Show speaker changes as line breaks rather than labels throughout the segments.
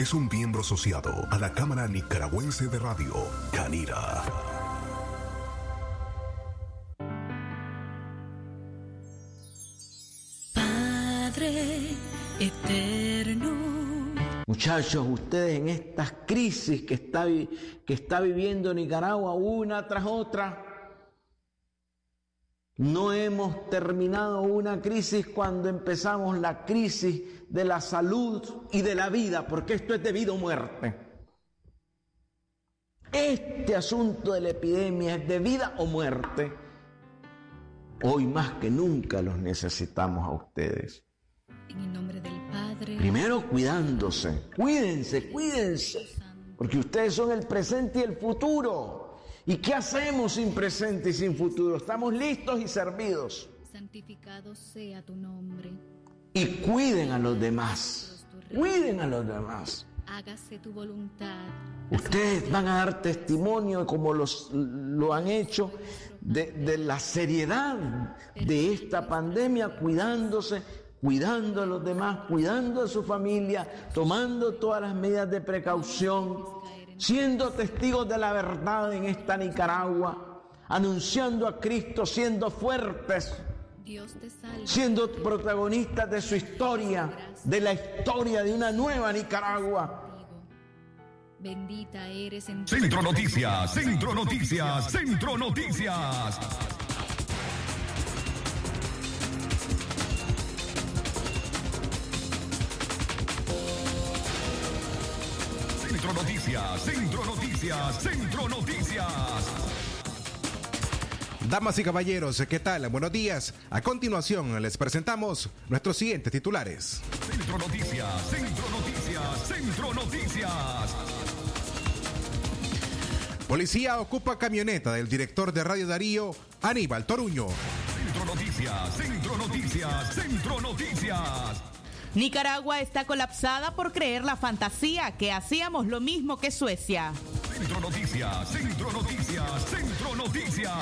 es un miembro asociado a la Cámara Nicaragüense de Radio, Canira.
Padre eterno.
Muchachos, ustedes en estas crisis que está, que está viviendo Nicaragua una tras otra, no hemos terminado una crisis cuando empezamos la crisis de la salud y de la vida, porque esto es de vida o muerte. Este asunto de la epidemia es de vida o muerte. Hoy más que nunca los necesitamos a ustedes.
En el nombre del Padre.
Primero cuidándose, cuídense, cuídense, porque ustedes son el presente y el futuro. ¿Y qué hacemos sin presente y sin futuro? Estamos listos y servidos.
Santificado sea tu nombre.
Y cuiden a los demás. Cuiden a los demás.
Hágase tu voluntad.
Ustedes van a dar testimonio, como los, lo han hecho, de, de la seriedad de esta pandemia, cuidándose, cuidando a los demás, cuidando a su familia, tomando todas las medidas de precaución siendo testigos de la verdad en esta Nicaragua, anunciando a Cristo, siendo fuertes, siendo protagonistas de su historia, de la historia de una nueva Nicaragua.
Bendita eres en
Centro Noticias, Centro Noticias, Centro Noticias. Centro Noticias, Centro Noticias, Centro Noticias.
Damas y caballeros, ¿qué tal? Buenos días. A continuación les presentamos nuestros siguientes titulares.
Centro Noticias, Centro Noticias, Centro Noticias.
Policía ocupa camioneta del director de Radio Darío, Aníbal Toruño.
Centro Noticias, Centro Noticias, Centro Noticias.
Nicaragua está colapsada por creer la fantasía que hacíamos lo mismo que Suecia.
Centro Noticias, Centro Noticias, Centro Noticias.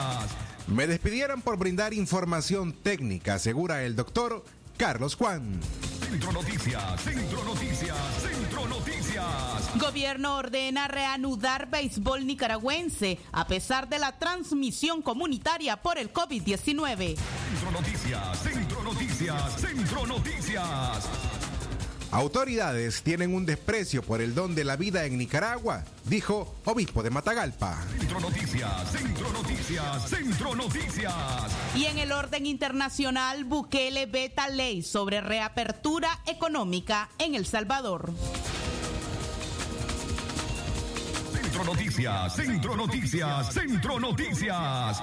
Me despidieron por brindar información técnica, asegura el doctor Carlos Juan.
Centro Noticias, Centro Noticias, Centro Noticias.
Gobierno ordena reanudar béisbol nicaragüense a pesar de la transmisión comunitaria por el COVID-19.
Centro Noticias, Centro Noticias, Centro Noticias.
Autoridades tienen un desprecio por el don de la vida en Nicaragua, dijo obispo de Matagalpa.
Centro Noticias, Centro Noticias, Centro Noticias.
Y en el orden internacional, Bukele veta ley sobre reapertura económica en El Salvador.
Centro Noticias, Centro Noticias, Centro Noticias.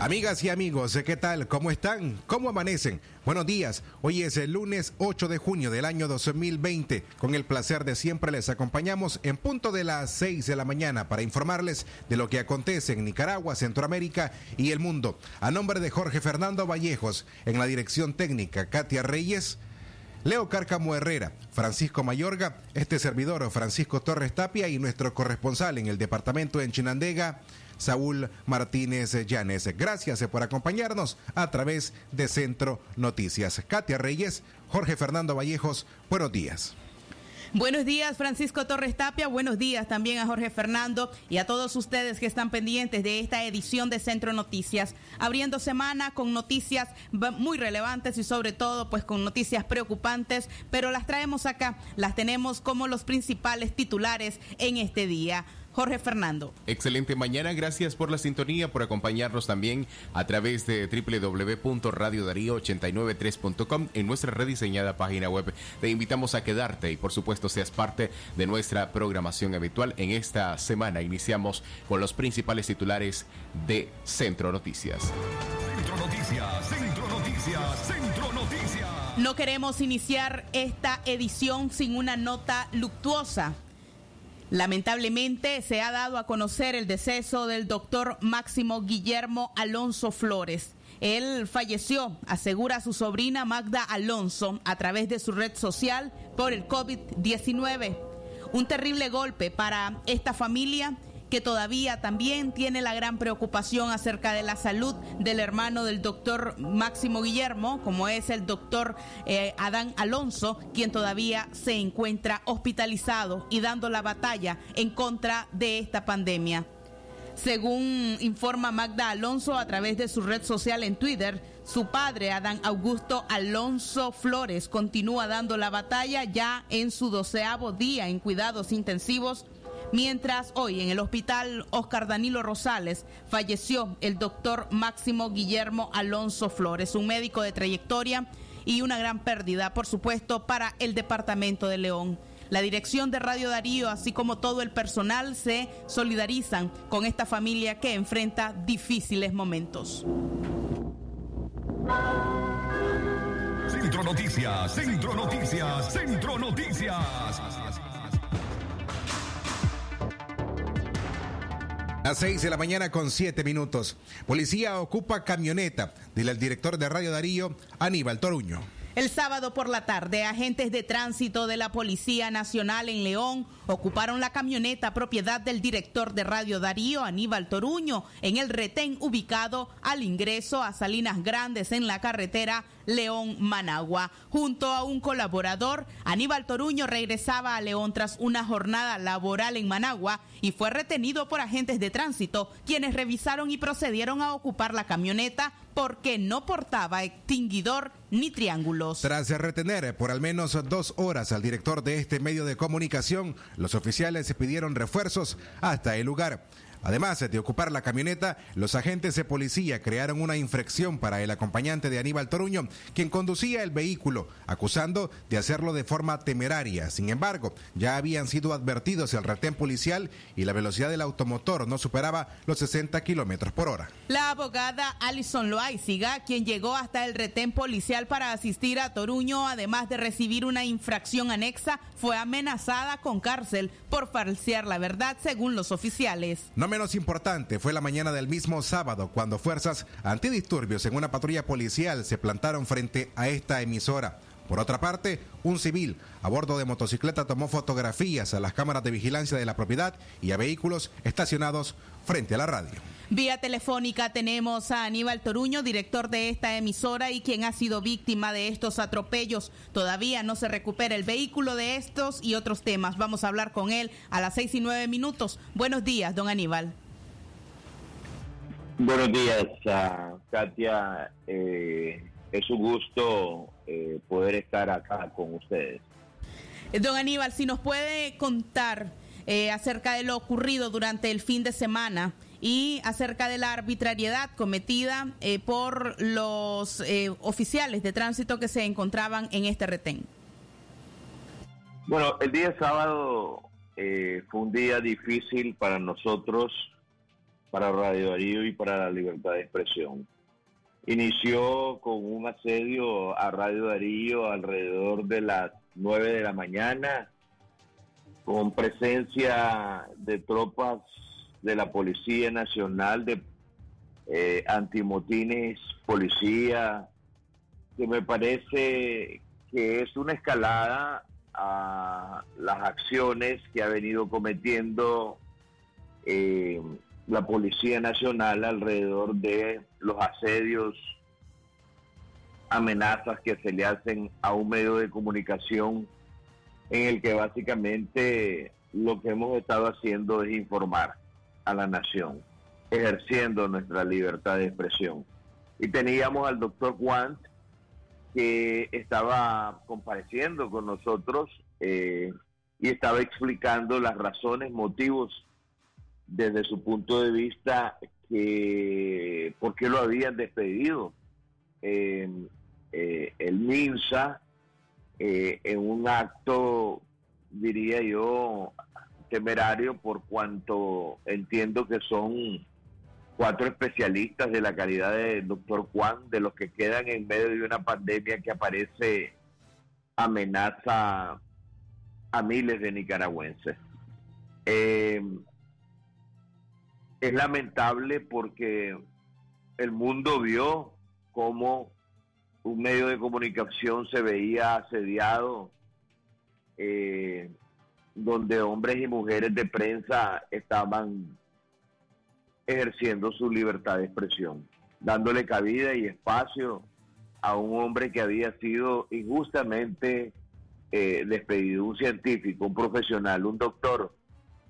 Amigas y amigos, ¿qué tal? ¿Cómo están? ¿Cómo amanecen? Buenos días. Hoy es el lunes 8 de junio del año 2020. Con el placer de siempre les acompañamos en punto de las 6 de la mañana para informarles de lo que acontece en Nicaragua, Centroamérica y el mundo. A nombre de Jorge Fernando Vallejos, en la dirección técnica Katia Reyes. Leo Cárcamo Herrera, Francisco Mayorga, este servidor Francisco Torres Tapia y nuestro corresponsal en el departamento de Chinandega, Saúl Martínez Llanes. Gracias por acompañarnos a través de Centro Noticias. Katia Reyes, Jorge Fernando Vallejos, buenos días.
Buenos días, Francisco Torres Tapia. Buenos días también a Jorge Fernando y a todos ustedes que están pendientes de esta edición de Centro Noticias. Abriendo semana con noticias muy relevantes y sobre todo pues con noticias preocupantes, pero las traemos acá, las tenemos como los principales titulares en este día. Jorge Fernando.
Excelente mañana, gracias por la sintonía, por acompañarnos también a través de www.radiodarío893.com en nuestra rediseñada página web. Te invitamos a quedarte y por supuesto seas parte de nuestra programación habitual. En esta semana iniciamos con los principales titulares de Centro Noticias.
Centro Noticias, Centro Noticias, Centro Noticias.
No queremos iniciar esta edición sin una nota luctuosa. Lamentablemente se ha dado a conocer el deceso del doctor Máximo Guillermo Alonso Flores. Él falleció, asegura su sobrina Magda Alonso a través de su red social por el COVID-19. Un terrible golpe para esta familia que todavía también tiene la gran preocupación acerca de la salud del hermano del doctor Máximo Guillermo, como es el doctor eh, Adán Alonso, quien todavía se encuentra hospitalizado y dando la batalla en contra de esta pandemia. Según informa Magda Alonso a través de su red social en Twitter, su padre, Adán Augusto Alonso Flores, continúa dando la batalla ya en su doceavo día en cuidados intensivos Mientras hoy en el hospital Oscar Danilo Rosales falleció el doctor Máximo Guillermo Alonso Flores, un médico de trayectoria y una gran pérdida, por supuesto, para el departamento de León. La dirección de Radio Darío, así como todo el personal, se solidarizan con esta familia que enfrenta difíciles momentos.
Centro Noticias, Centro Noticias, Centro Noticias.
A 6 de la mañana con 7 minutos. Policía ocupa camioneta, dile el director de Radio Darío, Aníbal Toruño.
El sábado por la tarde, agentes de tránsito de la Policía Nacional en León ocuparon la camioneta propiedad del director de Radio Darío, Aníbal Toruño, en el retén ubicado al ingreso a Salinas Grandes en la carretera León Managua. Junto a un colaborador, Aníbal Toruño regresaba a León tras una jornada laboral en Managua y fue retenido por agentes de tránsito, quienes revisaron y procedieron a ocupar la camioneta porque no portaba extinguidor ni triángulos.
Tras retener por al menos dos horas al director de este medio de comunicación, los oficiales pidieron refuerzos hasta el lugar. Además de ocupar la camioneta, los agentes de policía crearon una infracción para el acompañante de Aníbal Toruño, quien conducía el vehículo, acusando de hacerlo de forma temeraria. Sin embargo, ya habían sido advertidos el retén policial y la velocidad del automotor no superaba los 60 kilómetros por hora.
La abogada Alison Loaiziga, quien llegó hasta el retén policial para asistir a Toruño, además de recibir una infracción anexa, fue amenazada con cárcel por falsear la verdad, según los oficiales
menos importante fue la mañana del mismo sábado cuando fuerzas antidisturbios en una patrulla policial se plantaron frente a esta emisora. Por otra parte, un civil a bordo de motocicleta tomó fotografías a las cámaras de vigilancia de la propiedad y a vehículos estacionados frente a la radio.
Vía telefónica tenemos a Aníbal Toruño, director de esta emisora y quien ha sido víctima de estos atropellos. Todavía no se recupera el vehículo de estos y otros temas. Vamos a hablar con él a las seis y nueve minutos. Buenos días, don Aníbal.
Buenos días, Katia. Eh, es un gusto eh, poder estar acá con ustedes.
Don Aníbal, si nos puede contar eh, acerca de lo ocurrido durante el fin de semana y acerca de la arbitrariedad cometida por los oficiales de tránsito que se encontraban en este retén.
Bueno, el día sábado fue un día difícil para nosotros, para Radio Darío y para la libertad de expresión inició con un asedio a Radio Darío alrededor de las 9 de la mañana, con presencia de tropas de la Policía Nacional, de eh, antimotines, policía, que me parece que es una escalada a las acciones que ha venido cometiendo eh, la Policía Nacional alrededor de los asedios, amenazas que se le hacen a un medio de comunicación en el que básicamente lo que hemos estado haciendo es informar a la nación, ejerciendo nuestra libertad de expresión. Y teníamos al doctor Juan que estaba compareciendo con nosotros eh, y estaba explicando las razones, motivos desde su punto de vista que por qué lo habían despedido. Eh, eh, el MINSA, eh, en un acto, diría yo, temerario por cuanto entiendo que son cuatro especialistas de la calidad del doctor Juan, de los que quedan en medio de una pandemia que aparece amenaza a miles de nicaragüenses. Eh, es lamentable porque el mundo vio cómo un medio de comunicación se veía asediado, eh, donde hombres y mujeres de prensa estaban ejerciendo su libertad de expresión, dándole cabida y espacio a un hombre que había sido injustamente eh, despedido, un científico, un profesional, un doctor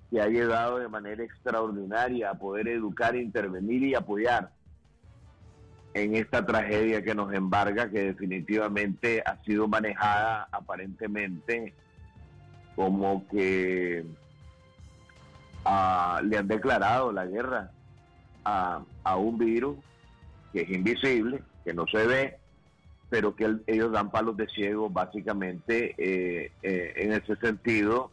que ha llegado de manera extraordinaria a poder educar, intervenir y apoyar en esta tragedia que nos embarga, que definitivamente ha sido manejada aparentemente como que ah, le han declarado la guerra a, a, un virus que es invisible, que no se ve, pero que ellos dan palos de ciego básicamente eh, eh, en ese sentido.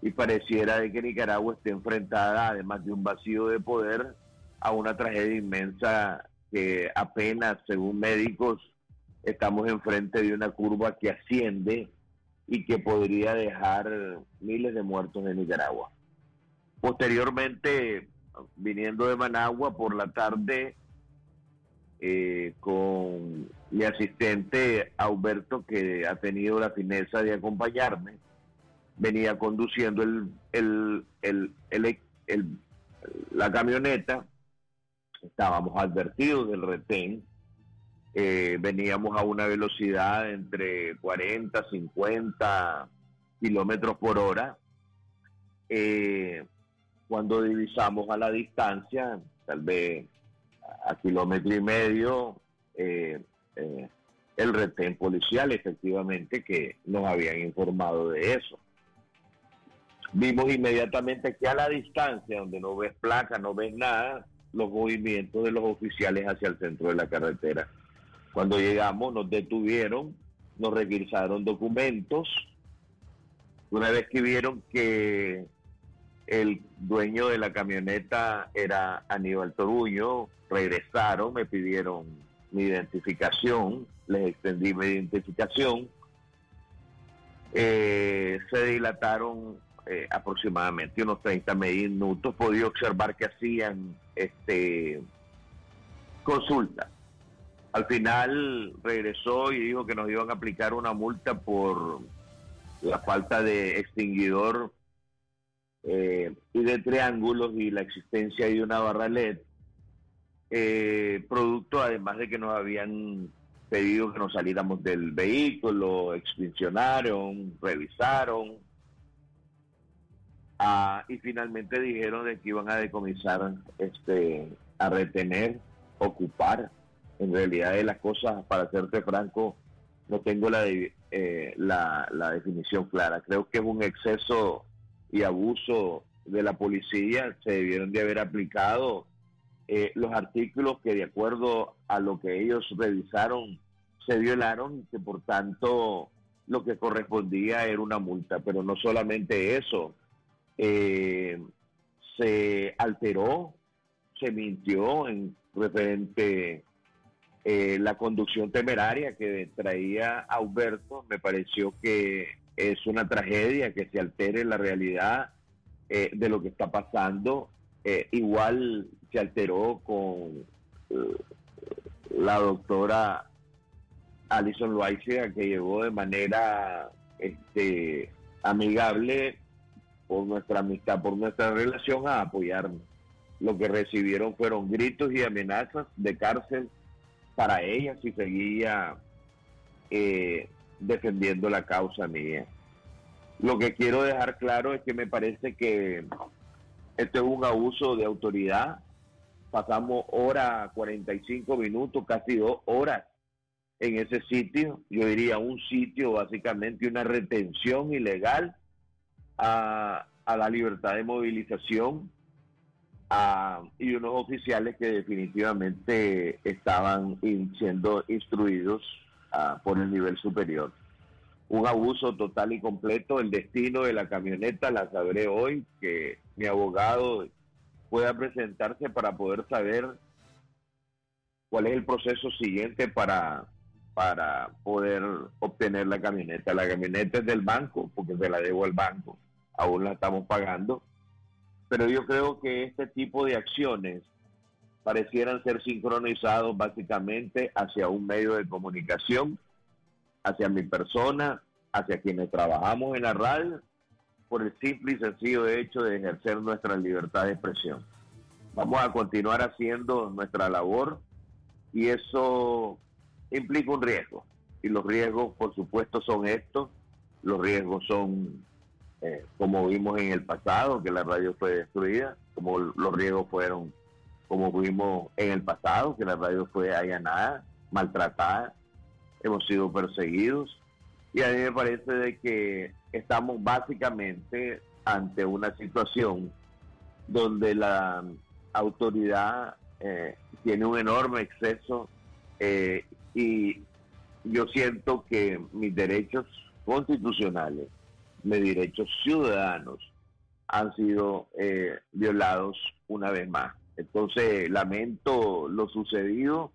Y pareciera de que Nicaragua esté enfrentada, además de un vacío de poder, a una tragedia inmensa que apenas, según médicos, estamos enfrente de una curva que asciende y que podría dejar miles de muertos en Nicaragua. Posteriormente, viniendo de Managua por la tarde, eh, con mi asistente Alberto, que ha tenido la fineza de acompañarme, venía conduciendo el, el, la camioneta, estábamos advertidos del retén, eh, veníamos a una velocidad entre 40, 50 kilómetros por hora. Eh, cuando divisamos a la distancia, tal vez a kilómetro y medio, eh, el retén policial, efectivamente, que nos habían informado de eso vimos inmediatamente que a la distancia, donde no ves placa, no ves nada, los movimientos de los oficiales hacia el centro de la carretera. Cuando llegamos nos detuvieron, nos requisaron documentos. Una vez que vieron que el dueño de la camioneta era Aníbal Toruño, regresaron, me pidieron mi identificación, les extendí mi identificación. Eh, se dilataron eh, aproximadamente unos 30 minutos, podí observar que hacían este consulta. Al final regresó y dijo que nos iban a aplicar una multa por la falta de extinguidor eh, y de triángulos y la existencia de una barra LED, eh, producto además de que nos habían pedido que nos saliéramos del vehículo, extincionaron, revisaron, Ah, y finalmente dijeron de que iban a decomisar, este, a retener, ocupar. En realidad de las cosas, para serte franco, no tengo la, eh, la, la definición clara. Creo que es un exceso y abuso de la policía. Se debieron de haber aplicado eh, los artículos que de acuerdo a lo que ellos revisaron se violaron y que por tanto lo que correspondía era una multa. Pero no solamente eso, eh, se alteró, se mintió en referente eh, la conducción temeraria que traía Alberto. Me pareció que es una tragedia que se altere la realidad eh, de lo que está pasando. Eh, igual se alteró con la doctora Alison Loaiza, que llegó de manera este, amigable por nuestra amistad, por nuestra relación a apoyarnos. Lo que recibieron fueron gritos y amenazas de cárcel para ella si seguía eh, defendiendo la causa mía. Lo que quiero dejar claro es que me parece que este es un abuso de autoridad. Pasamos hora 45 minutos, casi dos horas en ese sitio. Yo diría un sitio, básicamente una retención ilegal a, la libertad de movilización y unos oficiales que definitivamente estaban siendo instruidos ah, por el nivel superior. Un abuso total y completo. El destino de la camioneta la sabré hoy, que mi abogado pueda presentarse para poder saber cuál es el proceso siguiente para, para poder obtener la camioneta. La camioneta es del banco, porque se la debo al banco, aún la estamos pagando, pero yo creo que este tipo de acciones parecieran ser sincronizados básicamente hacia un medio de comunicación, hacia mi persona, hacia quienes trabajamos en la radio, por el simple y sencillo hecho de ejercer nuestra libertad de expresión. Vamos a continuar haciendo nuestra labor y eso implica un riesgo. Y los riesgos, por supuesto, son estos. Los riesgos son, eh, como vimos en el pasado, que la radio fue destruida, como los riesgos fueron, como vimos en el pasado, que la radio fue allanada, maltratada, hemos sido perseguidos. Y a mí me parece de que estamos básicamente ante una situación donde la autoridad eh, tiene un enorme exceso eh, y yo siento que mis derechos constitucionales, mis derechos ciudadanos han sido eh, violados una vez más. Entonces, lamento lo sucedido.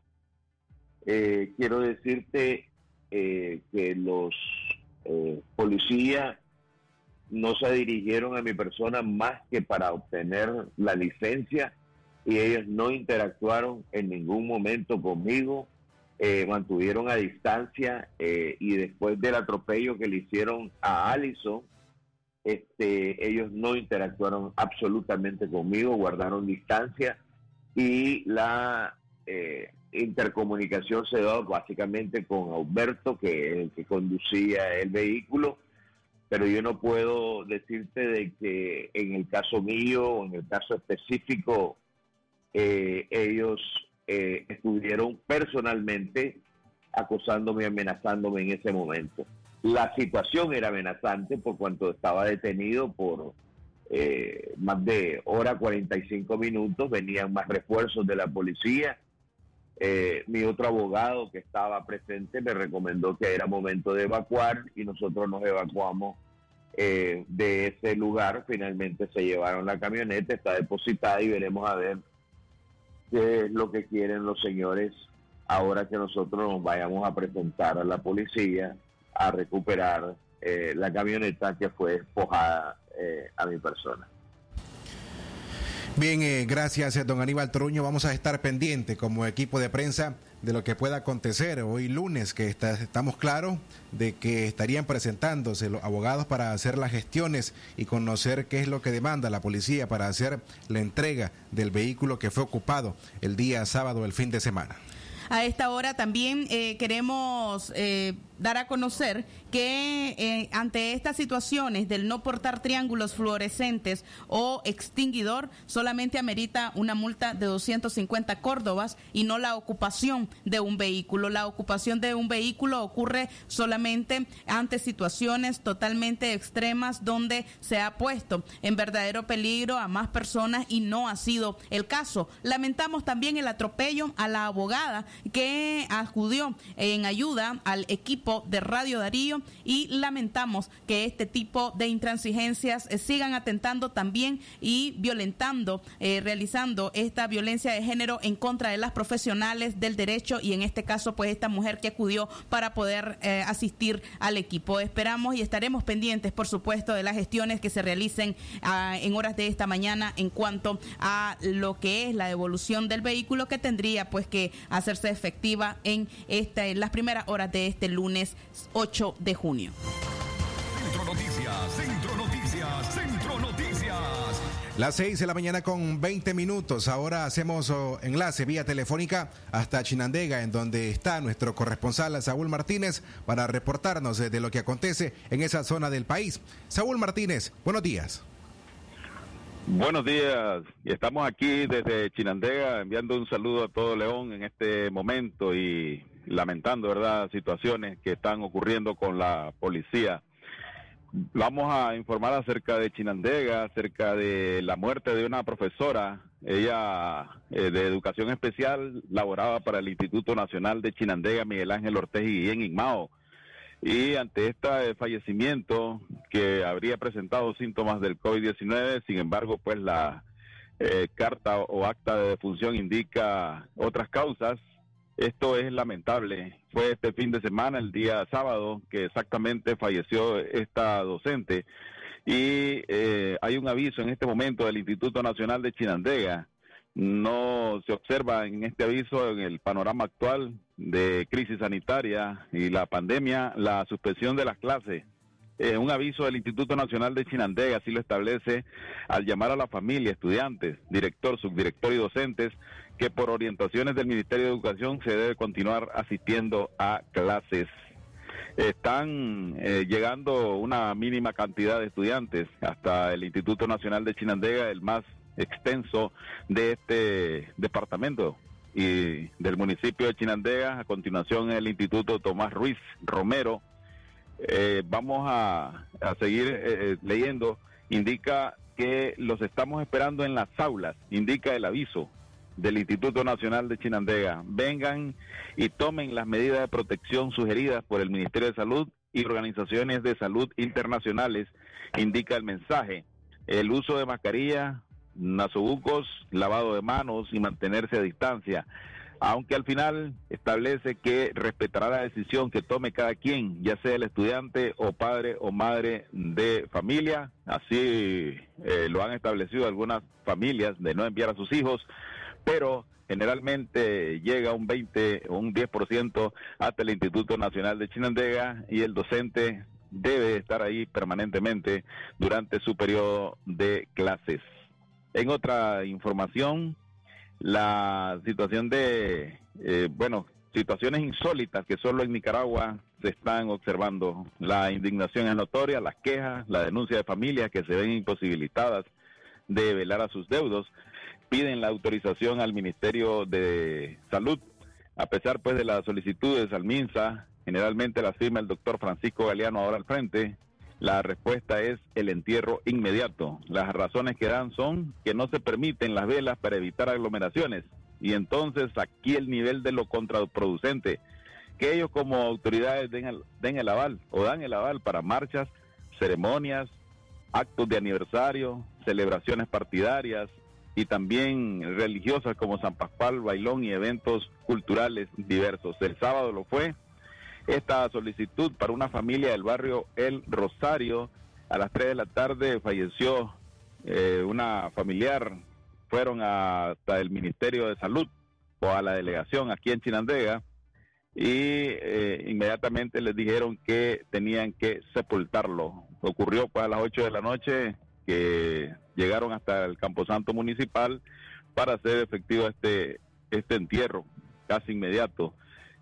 Eh, quiero decirte que los policías no se dirigieron a mi persona más que para obtener la licencia y ellos no interactuaron en ningún momento conmigo, eh, mantuvieron a distancia eh, y después del atropello que le hicieron a Allison, este, ellos no interactuaron absolutamente conmigo, guardaron distancia y la eh, intercomunicación se dio básicamente con Alberto, que es el que conducía el vehículo, pero yo no puedo decirte de que en el caso mío en el caso específico eh, ellos eh, estuvieron personalmente acosándome y amenazándome en ese momento. La situación era amenazante por cuanto estaba detenido por eh, más de hora 45 minutos, venían más refuerzos de la policía. mi otro abogado que estaba presente me recomendó que era momento de evacuar y nosotros nos evacuamos de ese lugar. Finalmente se llevaron la camioneta, está depositada y veremos a ver qué es lo que quieren los señores ahora que nosotros nos vayamos a presentar a la policía a recuperar eh, la camioneta que fue despojada eh, a mi persona.
Bien, eh, gracias, don Aníbal Truño. Vamos a estar pendientes como equipo de prensa de lo que pueda acontecer hoy lunes, que estamos claros de que estarían presentándose los abogados para hacer las gestiones y conocer qué es lo que demanda la policía para hacer la entrega del vehículo que fue ocupado el día sábado, el fin de semana.
A esta hora también eh, queremos eh, dar a conocer que eh, ante estas situaciones del no portar triángulos fluorescentes o extinguidor, solamente amerita una multa de 250 córdobas y no la ocupación de un vehículo. La ocupación de un vehículo ocurre solamente ante situaciones totalmente extremas donde se ha puesto en verdadero peligro a más personas y no ha sido el caso. Lamentamos también el atropello a la abogada que acudió en ayuda al equipo de Radio Darío y lamentamos que este tipo de intransigencias eh, sigan atentando también y violentando, eh, realizando esta violencia de género en contra de las profesionales del derecho y en este caso pues esta mujer que acudió para poder eh, asistir al equipo. Esperamos y estaremos pendientes por supuesto de las gestiones que se realicen ah, en horas de esta mañana en cuanto a lo que es la devolución del vehículo que tendría pues que hacerse efectiva en, esta, en las primeras horas de este lunes 8 de junio.
Centro Noticias, Centro Noticias, Centro Noticias.
Las 6 de la mañana con 20 minutos. Ahora hacemos oh, enlace vía telefónica hasta Chinandega, en donde está nuestro corresponsal Saúl Martínez para reportarnos de lo que acontece en esa zona del país. Saúl Martínez, buenos días.
Buenos días, y estamos aquí desde Chinandega enviando un saludo a todo León en este momento y lamentando, ¿verdad?, situaciones que están ocurriendo con la policía. vamos a informar acerca de Chinandega, acerca de la muerte de una profesora. Ella eh, de educación especial laboraba para el Instituto Nacional de Chinandega, Miguel Ángel Ortega y en Igmao. Y ante este fallecimiento que habría presentado síntomas del COVID-19, sin embargo, pues la eh, carta o acta de defunción indica otras causas. Esto es lamentable. Fue este fin de semana, el día sábado, que exactamente falleció esta docente. Y eh, hay un aviso en este momento del Instituto Nacional de Chinandega. No se observa en este aviso, en el panorama actual de crisis sanitaria y la pandemia, la suspensión de las clases eh, un aviso del Instituto Nacional de Chinandega así lo establece al llamar a la familia, estudiantes, director, subdirector y docentes que por orientaciones del Ministerio de Educación se debe continuar asistiendo a clases. Están eh, llegando una mínima cantidad de estudiantes hasta el Instituto Nacional de Chinandega, el más extenso de este departamento y del municipio de Chinandega. A continuación el Instituto Tomás Ruiz Romero, eh, vamos a, seguir eh, eh, leyendo, indica que los estamos esperando en las aulas, indica el aviso del Instituto Nacional de Chinandega. Vengan y tomen las medidas de protección sugeridas por el Ministerio de Salud y organizaciones de salud internacionales, indica el mensaje. El uso de mascarilla, nasobucos, lavado de manos y mantenerse a distancia aunque al final establece que respetará la decisión que tome cada quien, ya sea el estudiante o padre o madre de familia. Así eh, lo han establecido algunas familias de no enviar a sus hijos, pero generalmente llega un 20 o un 10% hasta el Instituto Nacional de Chinandega y el docente debe estar ahí permanentemente durante su periodo de clases. En otra información, la situación de, eh, bueno, situaciones insólitas que solo en Nicaragua se están observando. La indignación es notoria, las quejas, la denuncia de familias que se ven imposibilitadas de velar a sus deudos, piden la autorización al Ministerio de Salud, a pesar pues de las solicitudes al MINSA, generalmente la firma el doctor Francisco Galeano ahora al frente, la respuesta es el entierro inmediato. Las razones que dan son que no se permiten las velas para evitar aglomeraciones. Y entonces aquí el nivel de lo contraproducente, que ellos como autoridades den el, den el aval o dan el aval para marchas, ceremonias, actos de aniversario, celebraciones partidarias y también religiosas como San Pascual, Bailón y eventos culturales diversos. El sábado lo fue, esta solicitud para una familia del barrio El Rosario. A las 3 de la tarde falleció eh, una familiar. Fueron hasta el Ministerio de Salud o a la delegación aquí en Chinandega y eh, inmediatamente les dijeron que tenían que sepultarlo. Ocurrió pues a las 8 de la noche que llegaron hasta el Camposanto Municipal para hacer efectivo este, este entierro casi inmediato.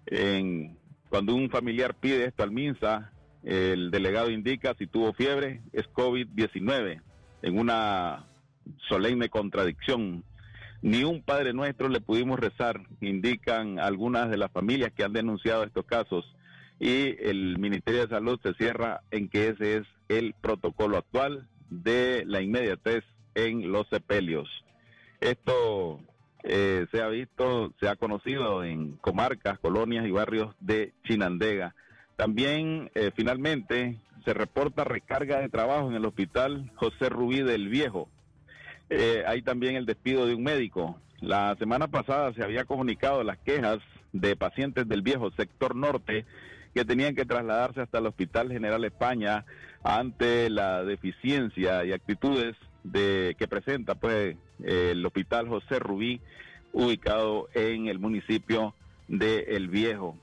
En cuando un familiar pide esto al MINSA, el delegado indica si tuvo fiebre, es COVID-19, en una solemne contradicción. Ni un Padre Nuestro le pudimos rezar, indican algunas de las familias que han denunciado estos casos. Y el Ministerio de Salud se cierra en que ese es el protocolo actual de la inmediatez en los sepelios. Esto eh, se ha visto, se ha conocido en comarcas, colonias y barrios de Chinandega. También, eh, finalmente, se reporta recarga de trabajo en el hospital José Rubí del Viejo. Eh, hay también el despido de un médico. La semana pasada se había comunicado las quejas de pacientes del viejo sector norte que tenían que trasladarse hasta el Hospital General España ante la deficiencia y actitudes de que presenta pues el Hospital José Rubí ubicado en el municipio de El Viejo.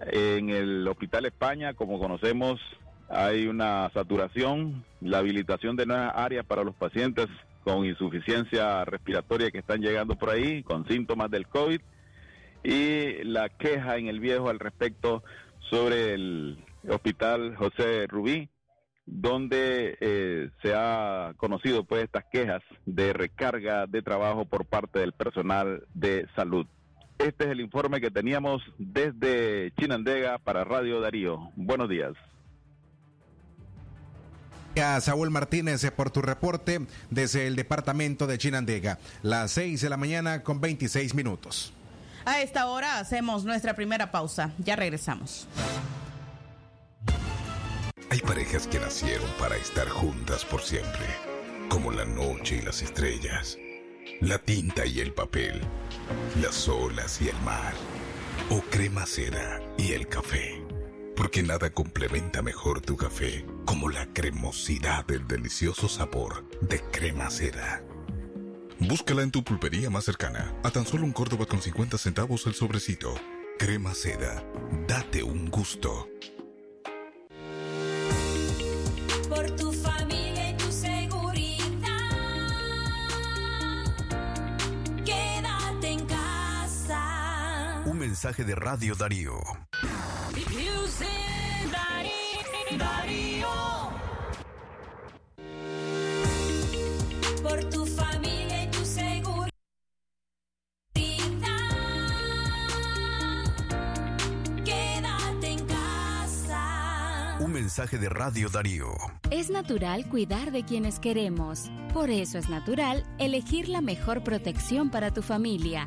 En el Hospital España, como conocemos, hay una saturación, la habilitación de nuevas áreas para los pacientes con insuficiencia respiratoria que están llegando por ahí, con síntomas del COVID, y la queja en el viejo al respecto sobre el hospital José Rubí, donde eh, se ha conocido pues estas quejas de recarga de trabajo por parte del personal de salud. Este es el informe que teníamos desde Chinandega para Radio Darío. Buenos días.
A Saúl Martínez eh, por tu reporte desde el departamento de Chinandega. Las 6 de la mañana con 26 minutos.
A esta hora hacemos nuestra primera pausa. Ya regresamos.
Hay parejas que nacieron para estar juntas por siempre, como la noche y las estrellas, la tinta y el papel, las olas y el mar, o crema seda y el café. Porque nada complementa mejor tu café como la cremosidad del delicioso sabor de crema seda. Búscala en tu pulpería más cercana, a tan solo un Córdoba con 50 centavos el sobrecito. Crema seda, date un gusto. Mensaje de Radio Darío.
Darío. Por tu familia y tu seguridad. Quédate en casa.
Un mensaje de Radio Darío.
Es natural cuidar de quienes queremos. Por eso es natural elegir la mejor protección para tu familia.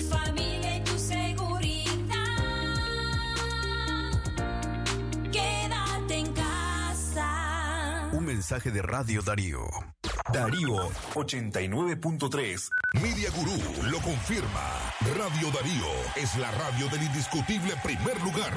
mensaje de Radio Darío. Darío 89.3. Media Gurú lo confirma. Radio Darío es la radio del indiscutible primer lugar.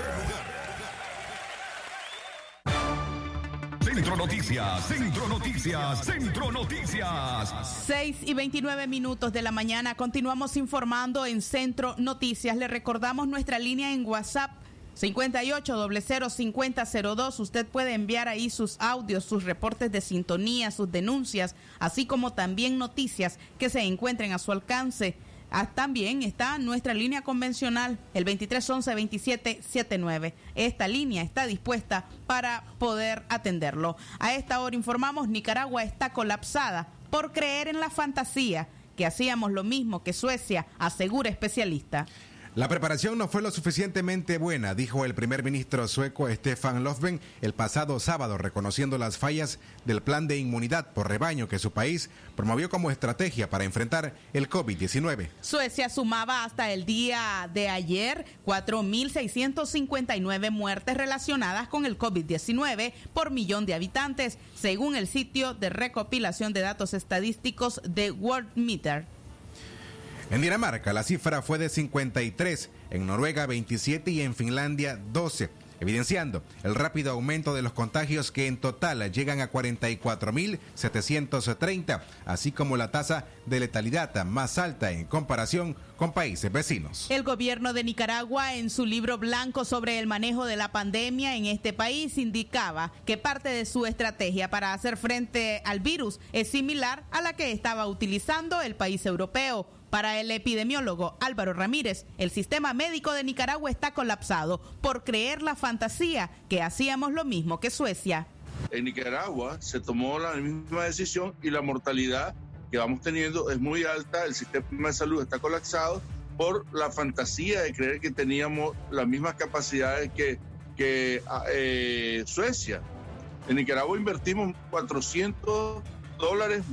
Centro Noticias, Centro Noticias, Centro Noticias.
6 y 29 minutos de la mañana. Continuamos informando en Centro Noticias. Le recordamos nuestra línea en WhatsApp. 58005002. Usted puede enviar ahí sus audios, sus reportes de sintonía, sus denuncias, así como también noticias que se encuentren a su alcance. Ah, también está nuestra línea convencional, el 2311-2779. Esta línea está dispuesta para poder atenderlo. A esta hora informamos, Nicaragua está colapsada por creer en la fantasía que hacíamos lo mismo que Suecia, asegura especialista.
La preparación no fue lo suficientemente buena, dijo el primer ministro sueco Stefan Löfven el pasado sábado, reconociendo las fallas del plan de inmunidad por rebaño que su país promovió como estrategia para enfrentar el COVID-19.
Suecia sumaba hasta el día de ayer 4.659 muertes relacionadas con el COVID-19 por millón de habitantes, según el sitio de recopilación de datos estadísticos de World Meter.
En Dinamarca la cifra fue de 53, en Noruega 27 y en Finlandia 12. evidenciando el rápido aumento de los contagios que en total llegan a 44.730, así como la tasa de letalidad más alta en comparación con países vecinos.
El gobierno de Nicaragua en su libro blanco sobre el manejo de la pandemia en este país indicaba que parte de su estrategia para hacer frente al virus es similar a la que estaba utilizando el país europeo. Para el epidemiólogo Álvaro Ramírez, el sistema médico de Nicaragua está colapsado por creer la fantasía que hacíamos lo mismo que Suecia.
En Nicaragua se tomó la misma decisión y la mortalidad que vamos teniendo es muy alta, el sistema de salud está colapsado por la fantasía de creer que teníamos las mismas capacidades que, que eh, Suecia. En Nicaragua invertimos 400 dólares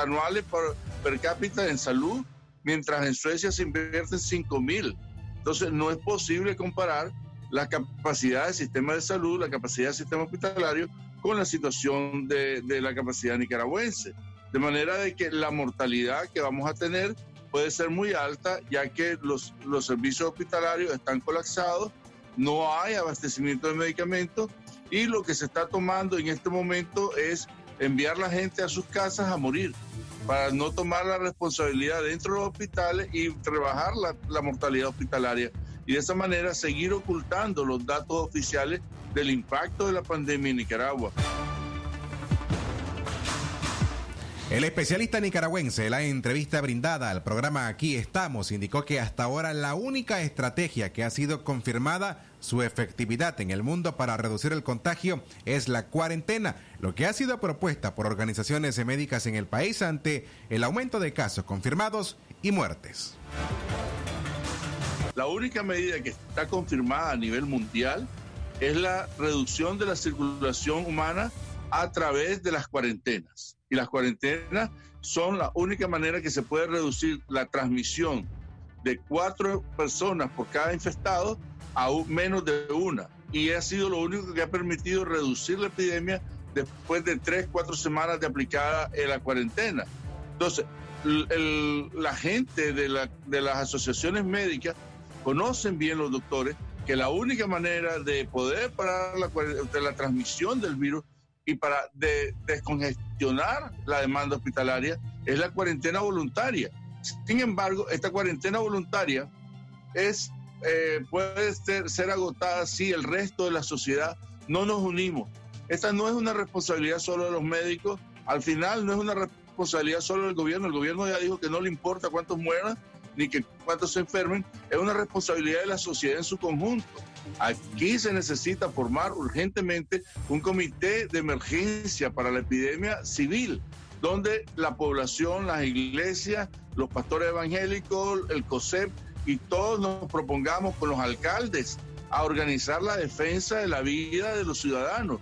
anuales por, per cápita en salud mientras en Suecia se invierten 5 mil. Entonces no es posible comparar la capacidad del sistema de salud, la capacidad del sistema hospitalario con la situación de, de la capacidad nicaragüense. De manera de que la mortalidad que vamos a tener puede ser muy alta, ya que los, los servicios hospitalarios están colapsados, no hay abastecimiento de medicamentos y lo que se está tomando en este momento es enviar la gente a sus casas a morir para no tomar la responsabilidad dentro de los hospitales y rebajar la, la, mortalidad hospitalaria y de esa manera seguir ocultando los datos oficiales del impacto de la pandemia en Nicaragua.
El especialista nicaragüense en la entrevista brindada al programa Aquí estamos indicó que hasta ahora la única estrategia que ha sido confirmada su efectividad en el mundo para reducir el contagio es la cuarentena, lo que ha sido propuesta por organizaciones médicas en el país ante el aumento de casos confirmados y muertes.
La única medida que está confirmada a nivel mundial es la reducción de la circulación humana a través de las cuarentenas. Y las cuarentenas son la única manera que se puede reducir la transmisión de cuatro personas por cada infestado a menos de una. Y ha sido lo único que ha permitido reducir la epidemia después de tres, cuatro semanas de aplicada en la cuarentena. Entonces, la gente de, la, de las asociaciones médicas conocen bien los doctores que la única manera de poder parar la, de la transmisión del virus y para de, descongestionar la demanda hospitalaria es la cuarentena voluntaria. Sin embargo, esta cuarentena voluntaria es, eh, puede ser, ser agotada si el resto de la sociedad no nos unimos. Esta no es una responsabilidad solo de los médicos, al final no es una responsabilidad solo del gobierno, el gobierno ya dijo que no le importa cuántos mueran ni que cuántos se enfermen, es una responsabilidad de la sociedad en su conjunto. Aquí se necesita formar urgentemente un comité de emergencia para la epidemia civil, donde la población, las iglesias, los pastores evangélicos, el COSEP y todos nos propongamos con los alcaldes a organizar la defensa de la vida de los ciudadanos.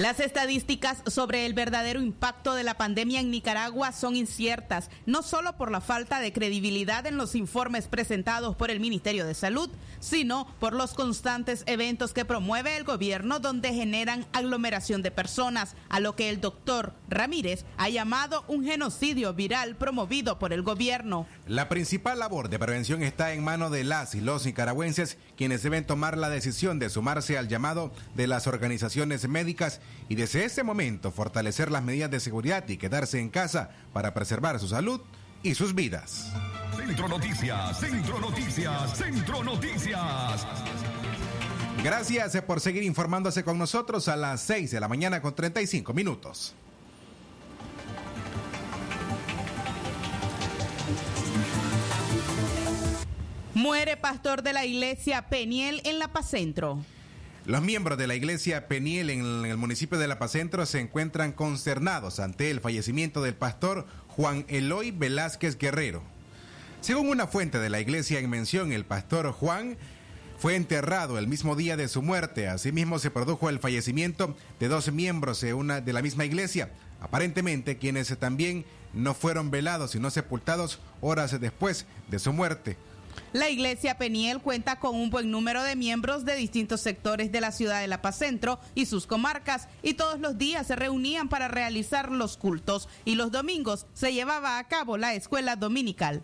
Las estadísticas sobre el verdadero impacto de la pandemia en Nicaragua son inciertas, no solo por la falta de credibilidad en los informes presentados por el Ministerio de Salud, sino por los constantes eventos que promueve el gobierno donde generan aglomeración de personas, a lo que el doctor Ramírez ha llamado un genocidio viral promovido por el gobierno.
La principal labor de prevención está en manos de las y los nicaragüenses, quienes deben tomar la decisión de sumarse al llamado de las organizaciones médicas y desde ese momento fortalecer las medidas de seguridad y quedarse en casa para preservar su salud y sus vidas.
Centro Noticias, Centro Noticias, Centro Noticias.
Gracias por seguir informándose con nosotros a las 6 de la mañana con 35 minutos.
Muere pastor de la iglesia Peniel en La Paz Centro.
Los miembros de la iglesia Peniel en el municipio de La Paz Centro se encuentran consternados ante el fallecimiento del pastor Juan Eloy Velázquez Guerrero. Según una fuente de la iglesia en mención, el pastor Juan fue enterrado el mismo día de su muerte. Asimismo, se produjo el fallecimiento de dos miembros de, una, de la misma iglesia, aparentemente quienes también no fueron velados sino sepultados horas después de su muerte.
La iglesia Peniel cuenta con un buen número de miembros de distintos sectores de la ciudad de La Paz Centro y sus comarcas y todos los días se reunían para realizar los cultos y los domingos se llevaba a cabo la escuela dominical.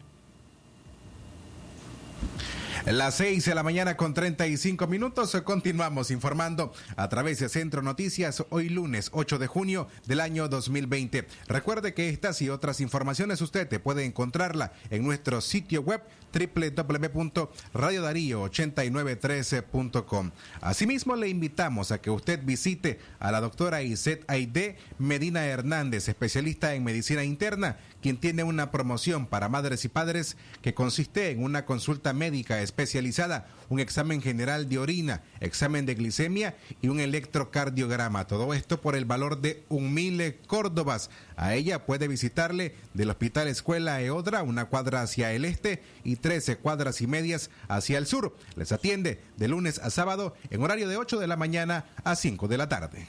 Las 6 de la mañana con 35 minutos continuamos informando a través de Centro Noticias hoy lunes 8 de junio del año 2020. Recuerde que estas y otras informaciones usted te puede encontrarla en nuestro sitio web www.radiodarío8913.com. Asimismo, le invitamos a que usted visite a la doctora Iset Aide Medina Hernández, especialista en medicina interna, quien tiene una promoción para madres y padres que consiste en una consulta médica especializada, un examen general de orina, examen de glicemia y un electrocardiograma. Todo esto por el valor de un mil córdobas. A ella puede visitarle del Hospital Escuela Eodra, una cuadra hacia el este y 13 cuadras y medias hacia el sur. Les atiende de lunes a sábado en horario de 8 de la mañana a 5 de la tarde.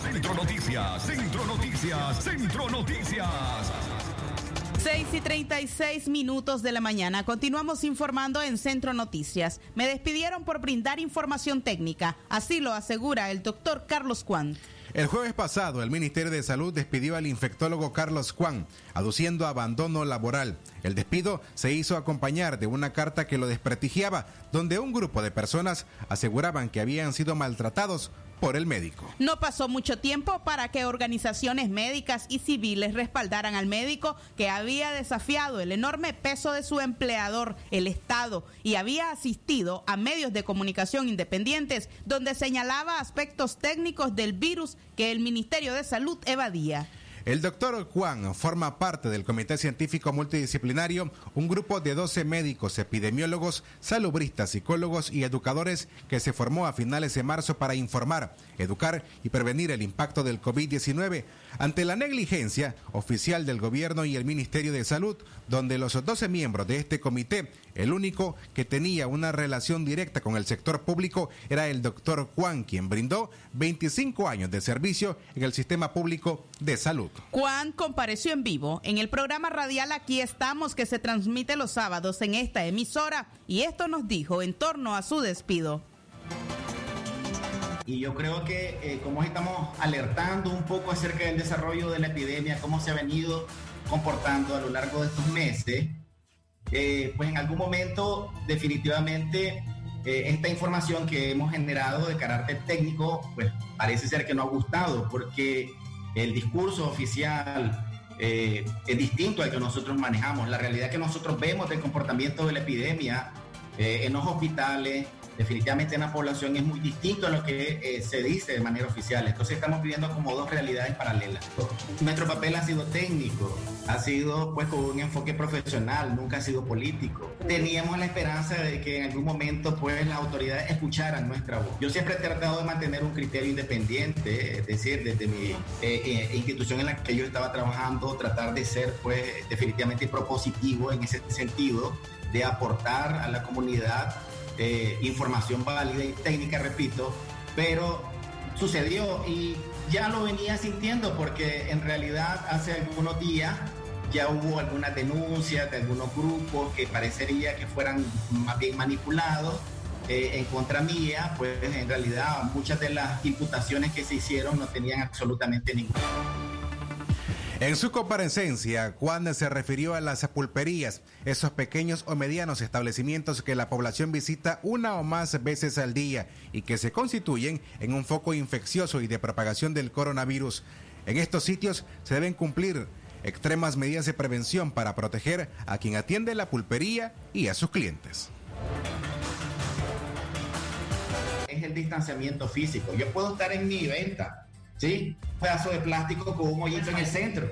Centro Noticias, Centro Noticias, Centro Noticias.
6 y 36 minutos de la mañana. Continuamos informando en Centro Noticias. Me despidieron por brindar información técnica. Así lo asegura el doctor Carlos Juan.
El jueves pasado, el Ministerio de Salud despidió al infectólogo Carlos Juan, aduciendo abandono laboral. El despido se hizo acompañar de una carta que lo desprestigiaba, donde un grupo de personas aseguraban que habían sido maltratados por el médico.
No pasó mucho tiempo para que organizaciones médicas y civiles respaldaran al médico que había desafiado el enorme peso de su empleador, el Estado, y había asistido a medios de comunicación independientes donde señalaba aspectos técnicos del virus que el Ministerio de Salud evadía.
El doctor Juan forma parte del Comité Científico Multidisciplinario, un grupo de 12 médicos, epidemiólogos, salubristas, psicólogos y educadores que se formó a finales de marzo para informar, educar y prevenir el impacto del COVID-19 ante la negligencia oficial del gobierno y el Ministerio de Salud, donde los 12 miembros de este comité, el único que tenía una relación directa con el sector público era el doctor Juan, quien brindó 25 años de servicio en el sistema público de salud.
Juan compareció en vivo en el programa radial Aquí estamos que se transmite los sábados en esta emisora y esto nos dijo en torno a su despido.
Y yo creo que eh, como estamos alertando un poco acerca del desarrollo de la epidemia, cómo se ha venido comportando a lo largo de estos meses, eh, pues en algún momento definitivamente eh, esta información que hemos generado de carácter técnico, pues parece ser que no ha gustado, porque el discurso oficial eh, es distinto al que nosotros manejamos. La realidad que nosotros vemos del comportamiento de la epidemia eh, en los hospitales, definitivamente en la población, es muy distinto a lo que eh, se dice de manera oficial. Entonces estamos viviendo como dos realidades paralelas. Nuestro papel ha sido técnico, ha sido pues con un enfoque profesional, nunca ha sido político. Teníamos la esperanza de que en algún momento pues las autoridades escucharan nuestra voz. Yo siempre he tratado de mantener un criterio independiente, es decir, desde mi eh, eh, institución en la que yo estaba trabajando, tratar de ser pues definitivamente propositivo en ese sentido, de aportar a la comunidad eh, información válida y técnica, repito, pero sucedió y ya lo venía sintiendo porque en realidad hace algunos días ya hubo algunas denuncias de algunos grupos que parecería que fueran más bien manipulados eh, en contra mía, pues en realidad muchas de las imputaciones que se hicieron no tenían absolutamente ninguna.
En su comparecencia, Juan se refirió a las pulperías, esos pequeños o medianos establecimientos que la población visita una o más veces al día y que se constituyen en un foco infeccioso y de propagación del coronavirus. En estos sitios se deben cumplir extremas medidas de prevención para proteger a quien atiende la pulpería y a sus clientes.
Es el distanciamiento físico. Yo puedo estar en mi venta, ¿sí? Un pedazo de plástico con un hoyito en el centro.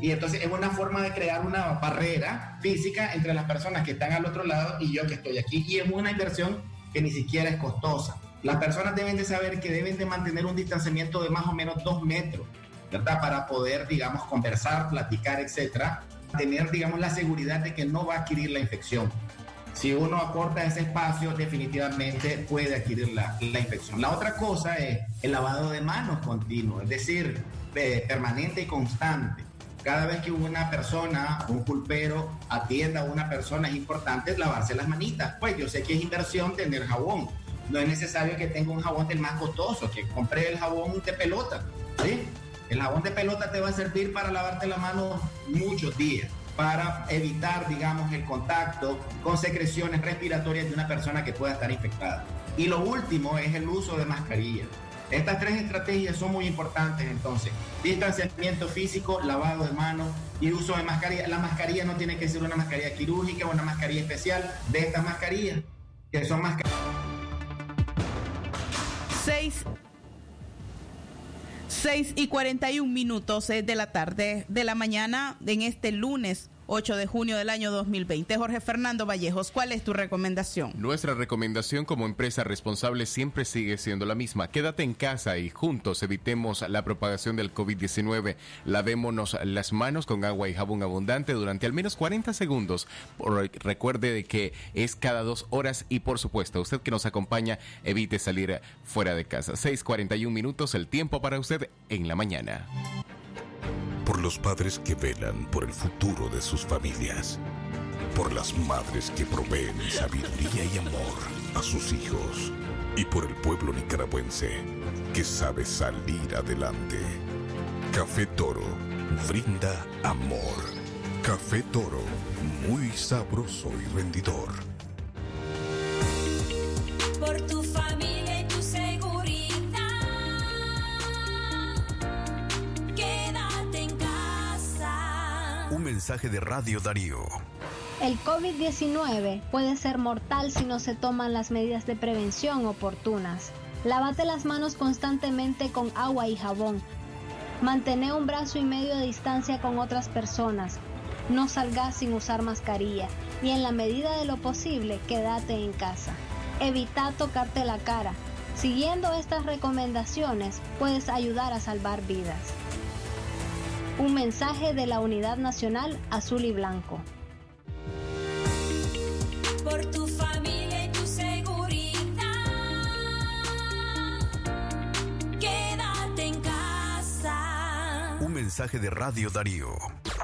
Y entonces es una forma de crear una barrera física entre las personas que están al otro lado y yo que estoy aquí. Y es una inversión que ni siquiera es costosa. Las personas deben de saber que deben de mantener un distanciamiento de más o menos dos metros, ¿verdad? Para poder, digamos, conversar, platicar, etcétera. Tener, digamos, la seguridad de que no va a adquirir la infección. Si uno acorta ese espacio, definitivamente puede adquirir la, la infección. La otra cosa es el lavado de manos continuo, es decir, permanente y constante. Cada vez que una persona, un pulpero, atienda a una persona, es importante lavarse las manitas. Pues yo sé que es inversión tener jabón. No es necesario que tenga un jabón del más costoso, que compre el jabón de pelota. El jabón de pelota te va a servir para lavarte la mano muchos días. Para evitar, digamos, el contacto con secreciones respiratorias de una persona que pueda estar infectada. Y lo último es el uso de mascarilla. Estas tres estrategias son muy importantes entonces. Distanciamiento físico, lavado de manos y uso de mascarilla. La mascarilla no tiene que ser una mascarilla quirúrgica o una mascarilla especial de estas mascarillas, que son mascarillas.
6 6 y 41 minutos de la tarde de la mañana en este lunes 8 de junio del año 2020. Jorge Fernando Vallejos, ¿cuál es tu recomendación?
Nuestra recomendación como empresa responsable siempre sigue siendo la misma. Quédate en casa y juntos evitemos la propagación del COVID-19. Lavémonos las manos con agua y jabón abundante durante al menos 40 segundos. recuerde de que es cada dos horas y por supuesto, usted que nos acompaña, evite salir fuera de casa. 6:41 minutos, el tiempo para usted en la mañana
por los padres que velan por el futuro de sus familias, por las madres que proveen sabiduría y amor a sus hijos, y por el pueblo nicaragüense que sabe salir adelante. Café Toro brinda amor. Café Toro, muy sabroso y rendidor.
Por tu familia
mensaje de Radio Darío.
El COVID-19 puede ser mortal si no se toman las medidas de prevención oportunas. Lávate las manos constantemente con agua y jabón. Mantén un brazo y medio de distancia con otras personas. No salgas sin usar mascarilla y en la medida de lo posible quédate en casa. Evita tocarte la cara. Siguiendo estas recomendaciones puedes ayudar a salvar vidas. Un mensaje de la Unidad Nacional Azul y Blanco.
Por tu familia y tu seguridad. Quédate en casa.
Un mensaje de Radio Darío.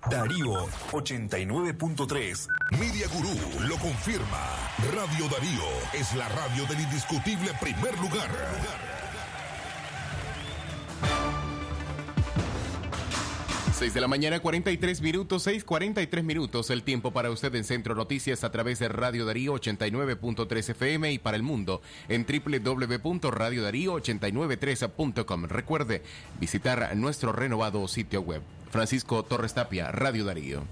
Darío 89.3. Media Gurú lo confirma. Radio Darío es la radio del indiscutible primer lugar.
6 de la mañana, 43 minutos, 6, 43 minutos, el tiempo para usted en Centro Noticias a través de Radio Darío 89.3 FM y para el mundo en www.radiodarío893.com. Recuerde visitar nuestro renovado sitio web. Francisco Torres Tapia, Radio Darío.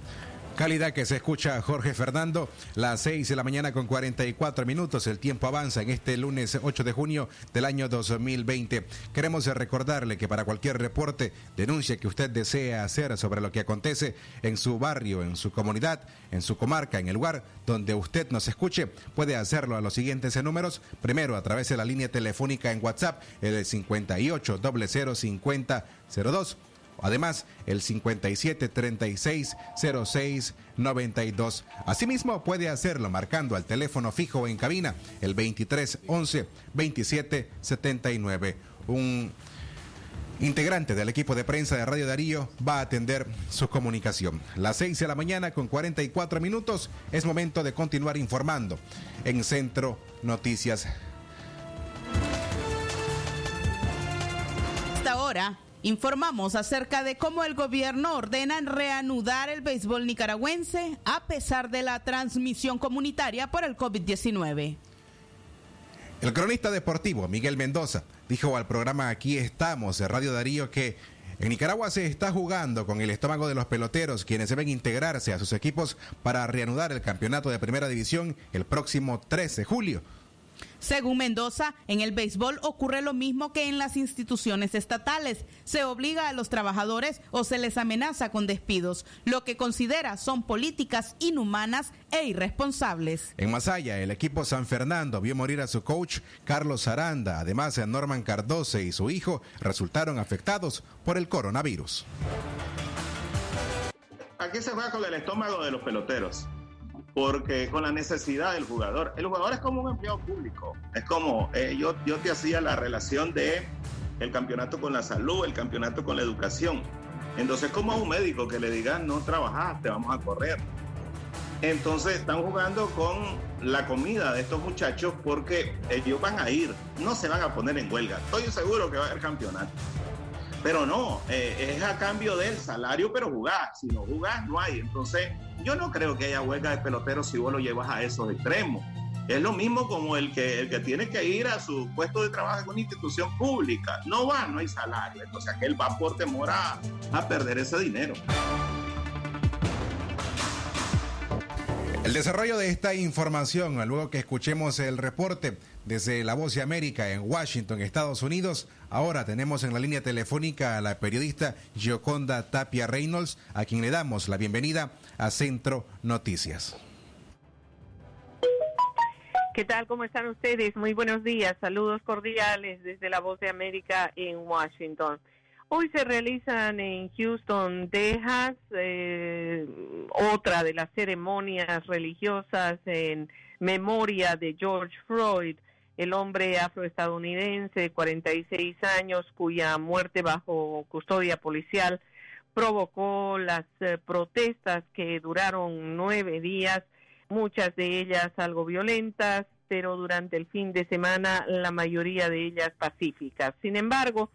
Calidad que se escucha Jorge Fernando, las 6 de la mañana con 44 minutos. El tiempo avanza en este lunes 8 de junio del año 2020. Queremos recordarle que para cualquier reporte, denuncia que usted desea hacer sobre lo que acontece en su barrio, en su comunidad, en su comarca, en el lugar donde usted nos escuche, puede hacerlo a los siguientes números. Primero, a través de la línea telefónica en WhatsApp, el 58 0050 02 Además, el 57 36 06 92. Asimismo, puede hacerlo marcando al teléfono fijo en cabina, el 23 11 27 79. Un integrante del equipo de prensa de Radio Darío va a atender su comunicación. Las 6 de la mañana con 44 minutos es momento de continuar informando en Centro Noticias.
Hasta ahora. Informamos acerca de cómo el gobierno ordena reanudar el béisbol nicaragüense a pesar de la transmisión comunitaria por el COVID-19.
El cronista deportivo Miguel Mendoza dijo al programa Aquí estamos de Radio Darío que en Nicaragua se está jugando con el estómago de los peloteros, quienes deben integrarse a sus equipos para reanudar el campeonato de primera división el próximo 13 de julio.
Según Mendoza, en el béisbol ocurre lo mismo que en las instituciones estatales. Se obliga a los trabajadores o se les amenaza con despidos, lo que considera son políticas inhumanas e irresponsables.
En Masaya, el equipo San Fernando vio morir a su coach Carlos Aranda. Además, Norman Cardoso y su hijo resultaron afectados por el coronavirus.
Aquí se juega con el estómago de los peloteros porque con la necesidad del jugador. El jugador es como un empleado público, es como eh, yo, yo te hacía la relación de el campeonato con la salud, el campeonato con la educación. Entonces, como a un médico que le diga, no trabajaste, vamos a correr. Entonces, están jugando con la comida de estos muchachos porque ellos van a ir, no se van a poner en huelga. Estoy seguro que va a haber campeonato. Pero no, eh, es a cambio del salario, pero jugar. Si no jugás, no hay. Entonces, yo no creo que haya huelga de peloteros si vos lo llevas a esos extremos. Es lo mismo como el que, el que tiene que ir a su puesto de trabajo en una institución pública. No va, no hay salario. Entonces aquel va por temor a, a perder ese dinero.
El desarrollo de esta información, luego que escuchemos el reporte desde La Voz de América en Washington, Estados Unidos, ahora tenemos en la línea telefónica a la periodista Gioconda Tapia Reynolds, a quien le damos la bienvenida a Centro Noticias.
¿Qué tal? ¿Cómo están ustedes? Muy buenos días. Saludos cordiales desde La Voz de América en Washington. Hoy se realizan en Houston, Texas, eh, otra de las ceremonias religiosas en memoria de George Floyd, el hombre afroestadounidense de 46 años cuya muerte bajo custodia policial provocó las eh, protestas que duraron nueve días muchas de ellas algo violentas, pero durante el fin de semana la mayoría de ellas pacíficas. Sin embargo,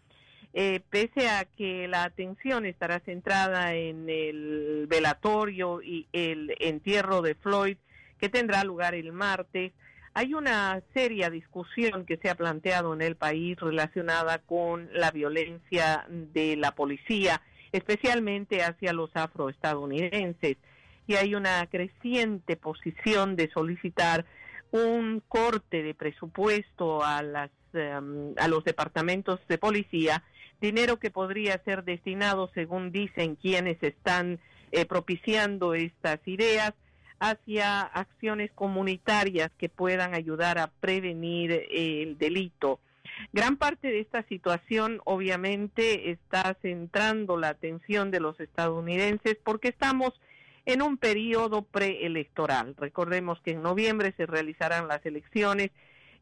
eh, pese a que la atención estará centrada en el velatorio y el entierro de Floyd, que tendrá lugar el martes, hay una seria discusión que se ha planteado en el país relacionada con la violencia de la policía, especialmente hacia los afroestadounidenses. Y hay una creciente posición de solicitar un corte de presupuesto a las em, a los departamentos de policía, dinero que podría ser destinado, según dicen quienes están eh, propiciando estas ideas, hacia acciones comunitarias que puedan ayudar a prevenir el delito. Gran parte de esta situación obviamente está centrando la atención de los estadounidenses porque estamos en un periodo preelectoral. Recordemos que en noviembre se realizarán las elecciones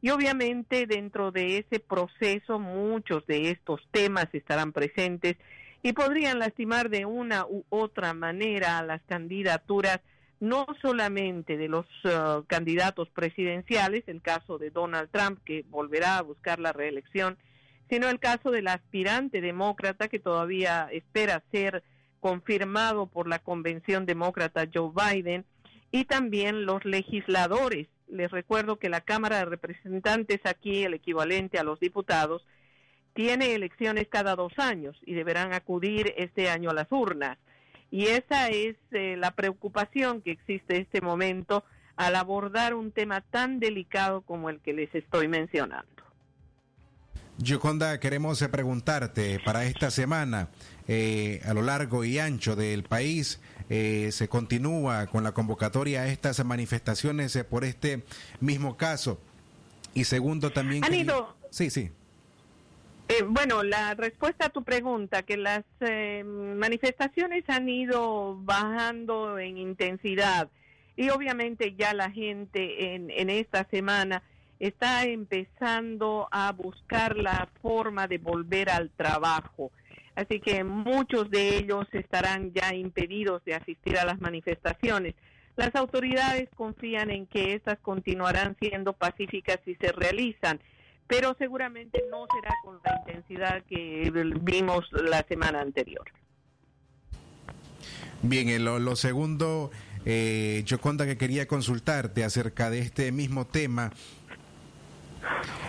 y obviamente dentro de ese proceso muchos de estos temas estarán presentes y podrían lastimar de una u otra manera a las candidaturas no solamente de los uh, candidatos presidenciales, el caso de Donald Trump que volverá a buscar la reelección, sino el caso del aspirante demócrata que todavía espera ser confirmado por la Convención Demócrata Joe Biden y también los legisladores. Les recuerdo que la Cámara de Representantes aquí, el equivalente a los diputados, tiene elecciones cada dos años y deberán acudir este año a las urnas. Y esa es eh, la preocupación que existe en este momento al abordar un tema tan delicado como el que les estoy mencionando.
Yoconda, queremos eh, preguntarte para esta semana, eh, a lo largo y ancho del país, eh, se continúa con la convocatoria a estas manifestaciones por este mismo caso. Y segundo, también...
Han ido...
Sí, sí.
Bueno, la respuesta a tu pregunta, que las manifestaciones han ido bajando en intensidad y obviamente ya la gente en, en esta semana está empezando a buscar la forma de volver al trabajo. Así que muchos de ellos estarán ya impedidos de asistir a las manifestaciones. Las autoridades confían en que estas continuarán siendo pacíficas si se realizan, pero seguramente no será con la intensidad que vimos la semana anterior.
Bien, eh, lo, lo segundo, eh, Yoconda, que quería consultarte acerca de este mismo tema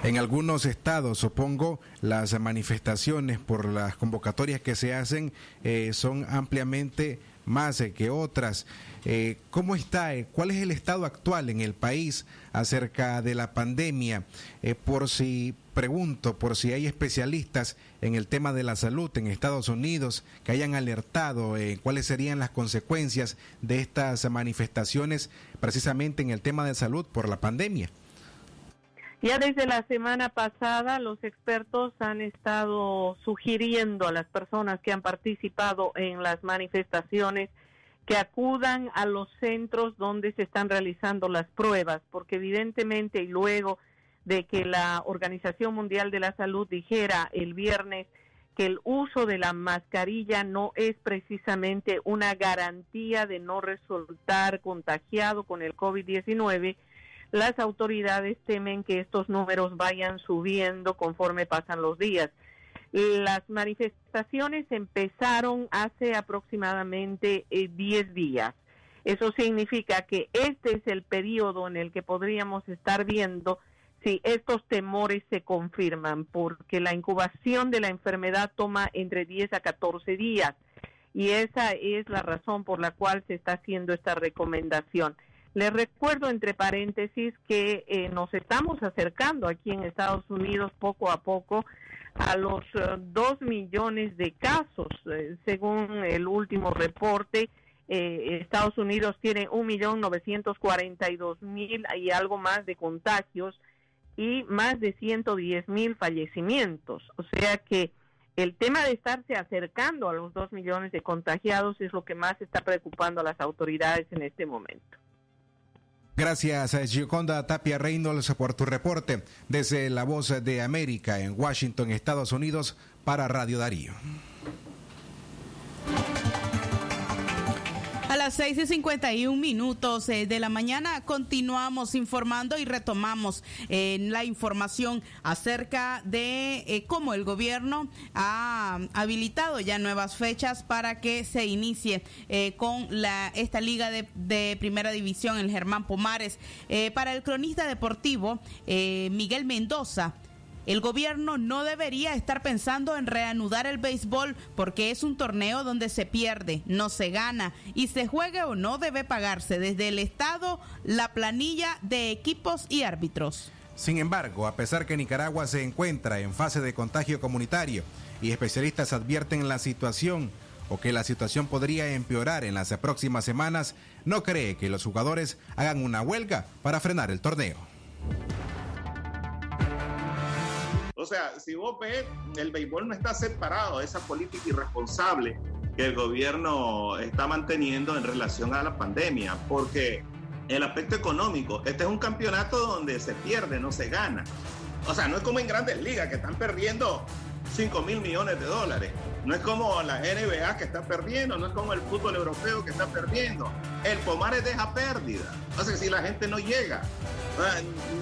en algunos estados, supongo, las manifestaciones por las convocatorias que se hacen eh, son ampliamente más eh, que otras. Eh, ¿Cómo está? ¿Cuál es el estado actual en el país acerca de la pandemia? por si pregunto, por si hay especialistas en el tema de la salud en Estados Unidos que hayan alertado cuáles serían las consecuencias de estas manifestaciones precisamente en el tema de salud por la pandemia.
Ya desde la semana pasada los expertos han estado sugiriendo a las personas que han participado en las manifestaciones que acudan a los centros donde se están realizando las pruebas, porque evidentemente y luego de que la Organización Mundial de la Salud dijera el viernes que el uso de la mascarilla no es precisamente una garantía de no resultar contagiado con el COVID-19, las autoridades temen que estos números vayan subiendo conforme pasan los días. Las manifestaciones empezaron hace aproximadamente 10 días. Eso significa que este es el periodo en el que podríamos estar viendo si estos temores se confirman, porque la incubación de la enfermedad toma entre 10 a 14 días y esa es la razón por la cual se está haciendo esta recomendación. Les recuerdo entre paréntesis que eh, nos estamos acercando aquí en Estados Unidos poco a poco a los eh, dos millones de casos, eh, según el último reporte eh, Estados Unidos tiene 1.942.000 y algo más de contagios y más de 110.000 fallecimientos. O sea que el tema de estarse acercando a los 2 millones de contagiados es lo que más está preocupando a las autoridades en este momento.
Gracias, Gioconda Tapia Reynolds, por tu reporte desde La Voz de América en Washington, Estados Unidos, para Radio Darío.
Las 6 y 51 minutos eh, de la mañana continuamos informando y retomamos eh, la información acerca de eh, cómo el gobierno ha habilitado ya nuevas fechas para que se inicie con la, esta liga de, de primera división, el Germán Pomares. para el cronista deportivo, Miguel Mendoza, el gobierno no debería estar pensando en reanudar el béisbol porque es un torneo donde se pierde, no se gana y se juegue o no debe pagarse desde el Estado la planilla de equipos y árbitros.
Sin embargo, a pesar que Nicaragua se encuentra en fase de contagio comunitario y especialistas advierten la situación o que la situación podría empeorar en las próximas semanas, no cree que los jugadores hagan una huelga para frenar el torneo.
Sea, si vos ves, el béisbol no está separado de esa política irresponsable que el gobierno está manteniendo en relación a la pandemia, porque el aspecto económico, este es un campeonato donde se pierde, no se gana. O sea, no es como en grandes ligas que están perdiendo 5 mil millones de dólares. No es como la NBA que está perdiendo, no es como el fútbol europeo que está perdiendo. El Pomares deja pérdida. O sea, si la gente no llega,